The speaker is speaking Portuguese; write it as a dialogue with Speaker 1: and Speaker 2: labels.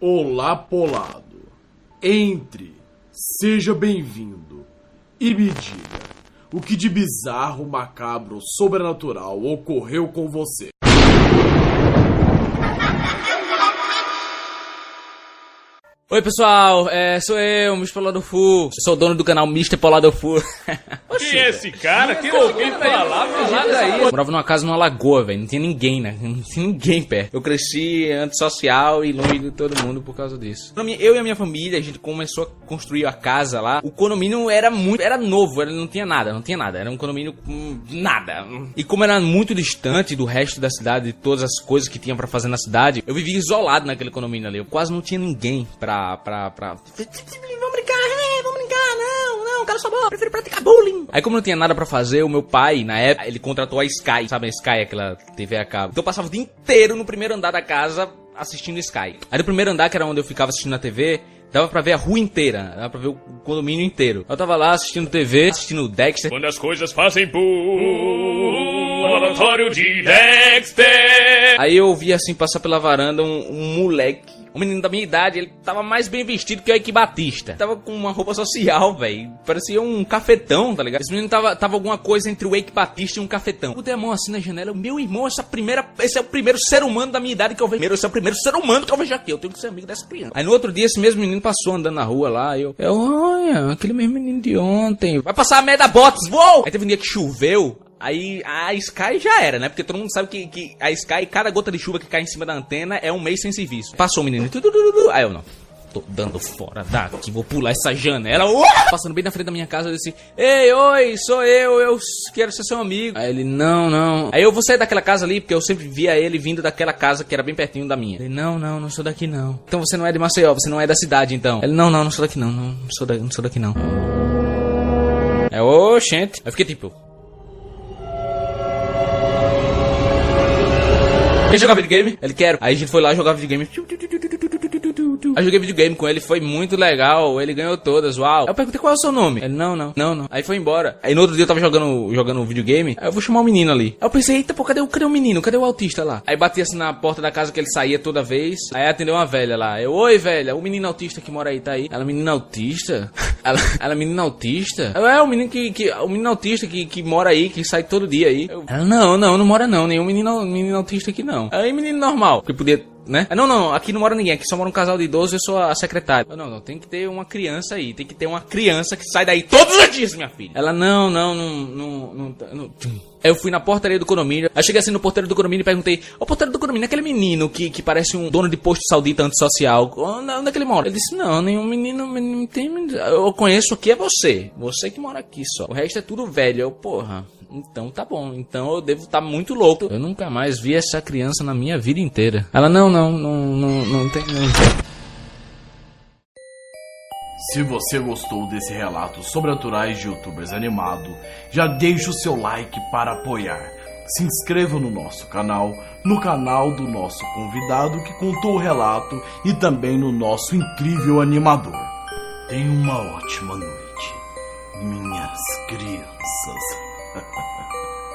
Speaker 1: Olá, Polado. Entre, seja bem-vindo e me diga o que de bizarro, macabro, sobrenatural ocorreu com você.
Speaker 2: Oi pessoal, é, sou eu, Mr. Polado Fu. Sou dono do canal Mr. Polado Fu.
Speaker 3: Quem é esse cara? Quem alguém falar?
Speaker 2: Eu morava numa casa numa lagoa, velho. Não tinha ninguém, né? Não tinha ninguém perto. Eu cresci antissocial e longe de todo mundo por causa disso. Eu e a minha família, a gente começou a construir a casa lá. O condomínio era muito. Era novo, ele não tinha nada, não tinha nada. Era um condomínio com nada. E como era muito distante do resto da cidade, de todas as coisas que tinha para fazer na cidade, eu vivia isolado naquele condomínio ali. Eu quase não tinha ninguém pra pra, pra, bola, prefiro praticar bullying. Aí como não tinha nada pra fazer, o meu pai, na época, ele contratou a Sky, sabe a Sky, aquela TV a cabo. Então eu passava o dia inteiro no primeiro andar da casa assistindo Sky. Aí no primeiro andar, que era onde eu ficava assistindo a TV, Dava pra ver a rua inteira, dava pra ver o condomínio inteiro. Eu tava lá assistindo TV, assistindo Dexter.
Speaker 3: Quando as coisas fazem boom, laboratório de Dexter.
Speaker 2: Aí eu vi assim passar pela varanda um, um moleque um menino da minha idade, ele tava mais bem vestido que o Ike Batista. Tava com uma roupa social, velho. Parecia um cafetão, tá ligado? Esse menino tava, tava alguma coisa entre o Ike Batista e um cafetão. O demônio assim na janela, meu irmão, essa primeira, esse é o primeiro ser humano da minha idade que eu vejo. Esse é o primeiro ser humano que eu vejo aqui. Eu tenho que ser amigo dessa criança. Aí no outro dia, esse mesmo menino passou andando na rua lá, eu, eu, olha, aquele mesmo menino de ontem. Vai passar a merda bots, vou! Aí teve um dia que choveu, Aí a Sky já era, né? Porque todo mundo sabe que, que a Sky, cada gota de chuva que cai em cima da antena é um mês sem serviço. Passou o menino. Aí eu não. Tô dando fora daqui, vou pular essa janela. Passando bem na frente da minha casa, eu disse: Ei, oi, sou eu, eu quero ser seu amigo. Aí ele: Não, não. Aí eu vou sair daquela casa ali, porque eu sempre via ele vindo daquela casa que era bem pertinho da minha. Ele: Não, não, não sou daqui não. Então você não é de Maceió, você não é da cidade então. Ele: Não, não, não sou daqui não, não, sou, da, não sou daqui não. É, ô, gente. Eu fiquei tipo. Quer jogar videogame? Ele quer. Aí a gente foi lá jogar videogame. Aí joguei videogame com ele, foi muito legal. Ele ganhou todas, uau. Aí eu perguntei qual é o seu nome. Ele, não, não, não, não. Aí foi embora. Aí no outro dia eu tava jogando, jogando videogame. Aí eu vou chamar o menino ali. Aí eu pensei, eita, pô, cadê o, cadê o menino? Cadê o autista lá? Aí bati assim na porta da casa que ele saía toda vez. Aí atendeu uma velha lá. Eu, oi, velha, o menino autista que mora aí tá aí. Ela, menino autista? Ela, ela menino autista? Ela, é o menino que, que o menino autista que, que mora aí, que sai todo dia aí. Eu, ela, não, não, não mora não. Nenhum menino, menino autista aqui não. Aí menino normal, que podia né? Não, não, aqui não mora ninguém, aqui só mora um casal de idosos e eu sou a secretária. Não, não, tem que ter uma criança aí, tem que ter uma criança que sai daí todos os dias, minha filha. Ela, não, não, não, não, não, não eu fui na portaria do condomínio. Aí cheguei assim no porteiro do condomínio e perguntei: Ô porteiro do condomínio, aquele menino que, que parece um dono de posto saudita antissocial, onde, onde é que ele mora? Ele disse: Não, nenhum menino, menino tem. Eu conheço aqui é você. Você que mora aqui só. O resto é tudo velho. Eu, porra. Então tá bom. Então eu devo estar tá muito louco. Eu nunca mais vi essa criança na minha vida inteira. Ela, não, não, não, não, não tem. Não.
Speaker 1: Se você gostou desse relato sobrenaturais de youtubers animado, já deixe o seu like para apoiar. Se inscreva no nosso canal, no canal do nosso convidado que contou o relato e também no nosso incrível animador. Tenha uma ótima noite, minhas crianças. ハハハハ。